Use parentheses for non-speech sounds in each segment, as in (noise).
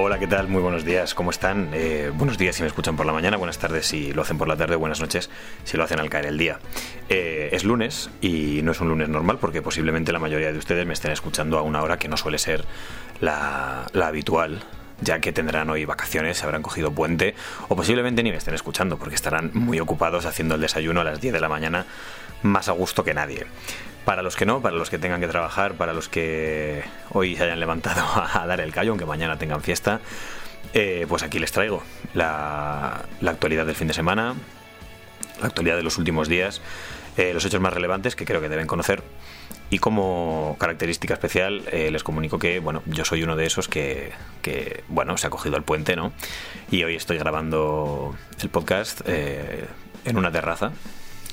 Hola, ¿qué tal? Muy buenos días, ¿cómo están? Eh, buenos días si me escuchan por la mañana, buenas tardes si lo hacen por la tarde, buenas noches si lo hacen al caer el día. Eh, es lunes y no es un lunes normal porque posiblemente la mayoría de ustedes me estén escuchando a una hora que no suele ser la, habitual ya que tendrán hoy vacaciones, se habrán cogido puente o posiblemente ni me estén escuchando porque estarán muy ocupados haciendo el desayuno a las 10 de la mañana más a gusto que nadie. Para los que no, para los que tengan que trabajar, para los que hoy se hayan levantado (laughs) a dar el callo, aunque mañana tengan fiesta, eh, pues aquí les traigo la, actualidad del fin de semana, la actualidad de los últimos días, eh, los hechos más relevantes que creo que deben conocer. Y como característica especial eh, les comunico que, bueno, yo soy uno de esos que, que, bueno, se ha cogido el puente, ¿no? Y hoy estoy grabando el podcast en una terraza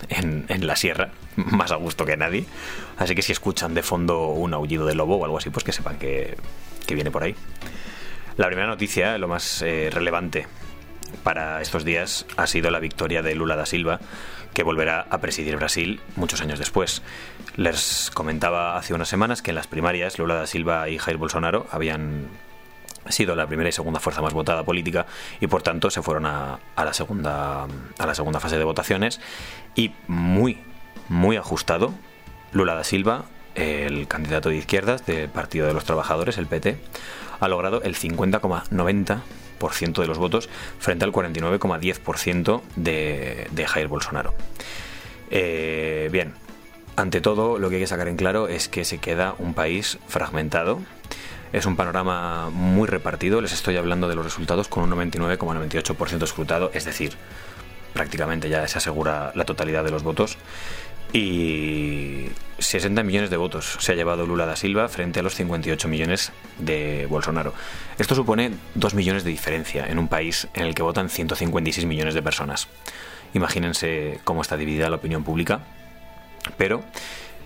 en, la sierra, (laughs) más a gusto que nadie. Así que si escuchan de fondo un aullido de lobo o algo así, pues que sepan que, viene por ahí. La primera noticia, lo más eh, relevante para estos días, ha sido la victoria de Lula da Silva, que volverá a presidir Brasil muchos años después. Les comentaba hace unas semanas que en las primarias Lula da Silva y Jair Bolsonaro habían ha sido la primera y segunda fuerza más votada política y por tanto se fueron a, la segunda a la segunda fase de votaciones. Y muy muy ajustado Lula da Silva el candidato de izquierdas del Partido de los Trabajadores el PT ha logrado el 50,90% de los votos frente al 49,10% de, de Jair Bolsonaro. Eh, bien ante todo lo que hay que sacar en claro es que se queda un país fragmentado es un panorama muy repartido, les estoy hablando de los resultados con un 99,98% escrutado, es decir, prácticamente ya se asegura la totalidad de los votos. Y 60 millones de votos se ha llevado Lula da Silva frente a los 58 millones de Bolsonaro. Esto supone 2 millones de diferencia en un país en el que votan 156 millones de personas. Imagínense cómo está dividida la opinión pública. Pero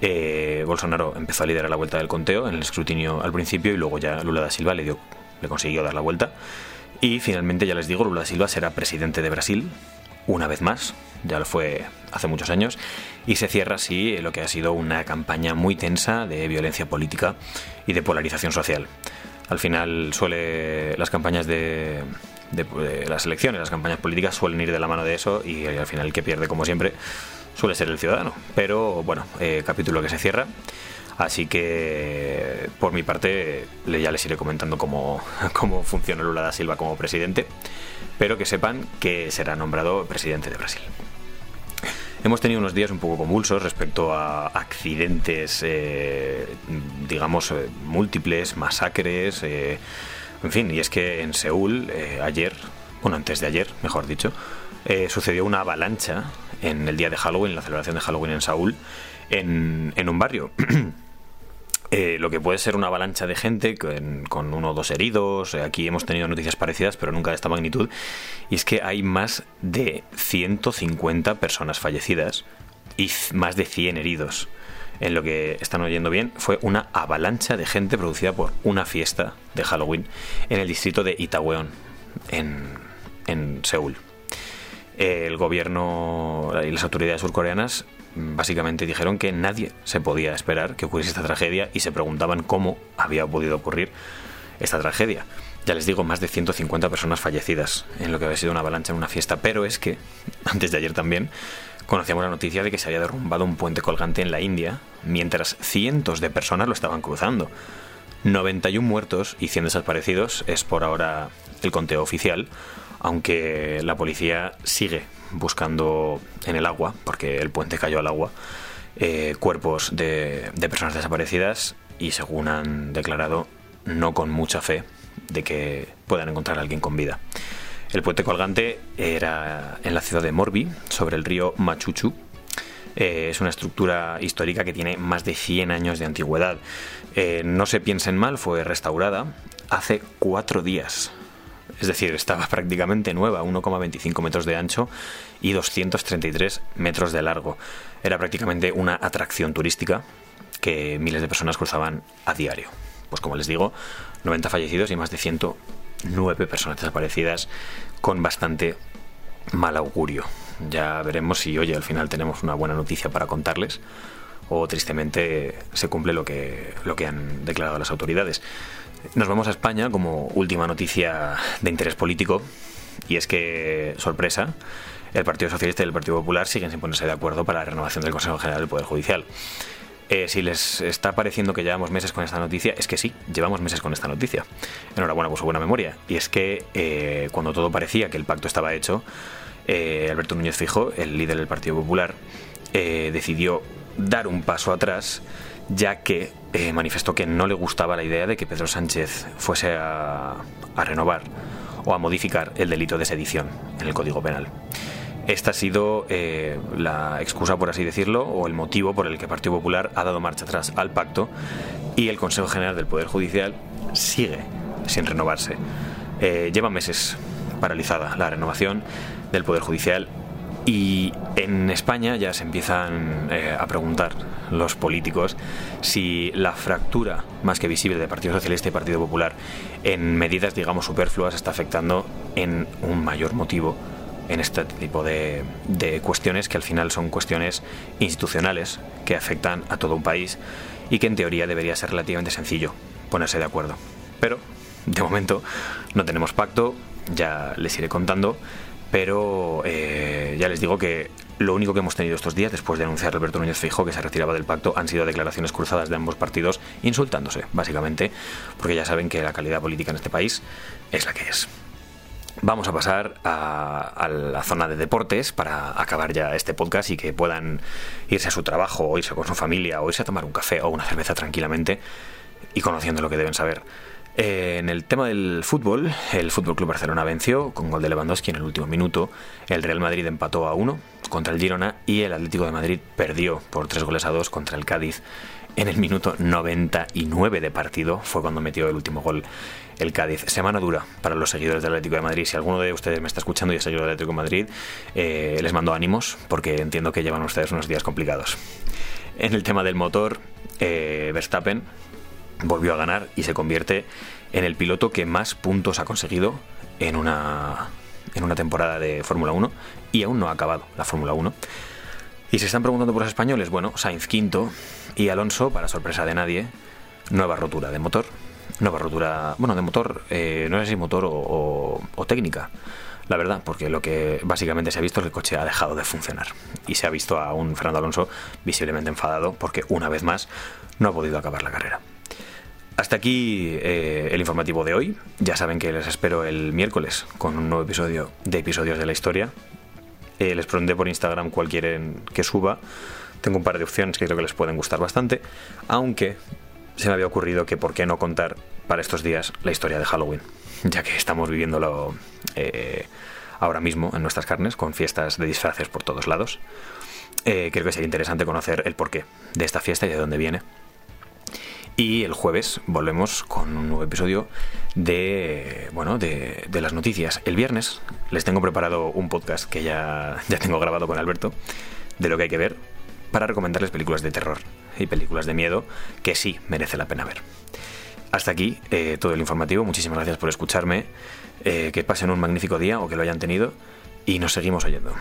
eh, Bolsonaro empezó a liderar la vuelta del conteo en el escrutinio al principio y luego ya Lula da Silva le, dio, le consiguió dar la vuelta. Y finalmente, ya les digo, Lula da Silva será presidente de Brasil una vez más, ya lo fue hace muchos años, y se cierra así lo que ha sido una campaña muy tensa de violencia política y de polarización social. Al final suele las campañas de, las elecciones, las campañas políticas suelen ir de la mano de eso y al final el que pierde, como siempre, suele ser el ciudadano. Pero bueno, eh, capítulo que se cierra. Así que por mi parte ya les iré comentando cómo, (laughs) cómo funciona Lula da Silva como presidente, pero que sepan que será nombrado presidente de Brasil. Hemos tenido unos días un poco convulsos respecto a accidentes, eh, digamos, eh, múltiples, masacres, en fin, y es que en Seúl, ayer, bueno, antes de ayer, mejor dicho, sucedió una avalancha en el día de Halloween, la celebración de Halloween en Saúl, en, un barrio. (clears throat) Eh, lo que puede ser una avalancha de gente con, uno o dos heridos. Eh, aquí hemos tenido noticias parecidas, pero nunca de esta magnitud. Y es que hay más de 150 personas fallecidas y más de 100 heridos. En lo que están oyendo bien, fue una avalancha de gente producida por una fiesta de Halloween en el distrito de Itaewon, en, en Seúl el gobierno y las autoridades surcoreanas básicamente dijeron que nadie se podía esperar que ocurriese esta tragedia y se preguntaban cómo había podido ocurrir esta tragedia. Ya les digo, más de 150 personas fallecidas en lo que había sido una avalancha en una fiesta, pero es que, (laughs) antes de ayer también, conocíamos la noticia de que se había derrumbado un puente colgante en la India, mientras cientos de personas lo estaban cruzando. 91 muertos y 100 desaparecidos es por ahora el conteo oficial, aunque la policía sigue buscando en el agua, porque el puente cayó al agua, eh, cuerpos de, personas desaparecidas y según han declarado, no con mucha fe de que puedan encontrar a alguien con vida. El puente colgante era en la ciudad de Morbi, sobre el río Machuchu. Eh, es una estructura histórica que tiene más de 100 años de antigüedad. Eh, no se piensen mal, fue restaurada hace cuatro días es decir, estaba (laughs) prácticamente nueva, 1,25 metros de ancho y 233 metros de largo. Era prácticamente una atracción turística que miles de personas cruzaban a diario. Pues como les digo, 90 fallecidos y más de 109 personas desaparecidas con bastante mal augurio. Ya veremos si, oye, al final tenemos una buena noticia para contarles o tristemente se cumple lo que, lo que han declarado las autoridades. Nos vamos a España como última noticia de interés político y es que, sorpresa, el Partido Socialista y el Partido Popular siguen sin ponerse de acuerdo para la renovación del Consejo General del Poder Judicial. Eh, si les está pareciendo que llevamos meses con esta noticia, es que sí, llevamos meses con esta noticia. Enhorabuena por su buena memoria. Y es que eh, cuando todo parecía que el pacto estaba hecho, eh, Alberto Núñez Fijo, el líder del Partido Popular, decidió dar un paso atrás, ya que manifestó que no le gustaba la idea de que Pedro Sánchez fuese a renovar o a modificar el delito de sedición en el Código Penal. Esta ha sido eh, la excusa, por así decirlo, o el motivo por el que el Partido Popular ha dado marcha atrás al pacto y el Consejo General del Poder Judicial sigue sin renovarse. Eh, lleva meses paralizada la renovación del Poder Judicial y en España ya se empiezan eh, a preguntar los políticos si la fractura más que visible de Partido Socialista y Partido Popular en medidas, digamos, superfluas está afectando en un mayor motivo en este tipo de, cuestiones que al final son cuestiones institucionales que afectan a todo un país y que en teoría debería ser relativamente sencillo ponerse de acuerdo. Pero de momento no tenemos pacto, ya les iré contando, pero eh, ya les digo que lo único que hemos tenido estos días, después de anunciar Alberto Núñez Fijo que se retiraba del pacto, han sido declaraciones cruzadas de ambos partidos insultándose, básicamente, porque ya saben que la calidad política en este país es la que es. Vamos a pasar a, la zona de deportes para acabar ya este podcast y que puedan irse a su trabajo, o irse con su familia, o irse a tomar un café o una cerveza tranquilamente y conociendo lo que deben saber. Eh, en el tema del fútbol, el Fútbol Club Barcelona venció con gol de Lewandowski en el último minuto. El Real Madrid empató a uno contra el Girona y el Atlético de Madrid perdió por tres goles a dos contra el Cádiz en el minuto 99 de partido. Fue cuando metió el último gol el Cádiz. Semana dura para los seguidores del Atlético de Madrid. Si alguno de ustedes me está escuchando y es seguidor del Atlético de Madrid, eh, les mando ánimos porque entiendo que llevan ustedes unos días complicados. En el tema del motor, eh, Verstappen volvió a ganar y se convierte en el piloto que más puntos ha conseguido en una, en una temporada de Fórmula 1 y aún no ha acabado la Fórmula 1. Y se están preguntando por los españoles, bueno, Sainz quinto y Alonso, para sorpresa de nadie, nueva rotura de motor nueva rotura, bueno, de motor, eh, no sé si motor o, técnica, la verdad, porque lo que básicamente se ha visto es que el coche ha dejado de funcionar. Y se ha visto a un Fernando Alonso visiblemente enfadado porque una vez más no ha podido acabar la carrera. Hasta aquí eh, el informativo de hoy. Ya saben que les espero el miércoles con un nuevo episodio de Episodios de la Historia. Eh, les pregunté por Instagram cuál quieren que suba. Tengo un par de opciones que creo que les pueden gustar bastante, aunque se me había ocurrido que por qué no contar para estos días la historia de Halloween, (laughs) ya que estamos viviéndolo eh, ahora mismo en nuestras carnes, con fiestas de disfraces por todos lados. Creo que sería interesante conocer el porqué de esta fiesta y de dónde viene. Y el jueves volvemos con un nuevo episodio de, bueno, de, de, las noticias. El viernes les tengo preparado un podcast que ya, ya tengo grabado con Alberto, de lo que hay que ver, para recomendarles películas de terror y películas de miedo que sí merece la pena ver. Hasta aquí eh, todo el informativo. Muchísimas gracias por escucharme. Eh, que pasen un magnífico día o que lo hayan tenido. Y nos seguimos oyendo.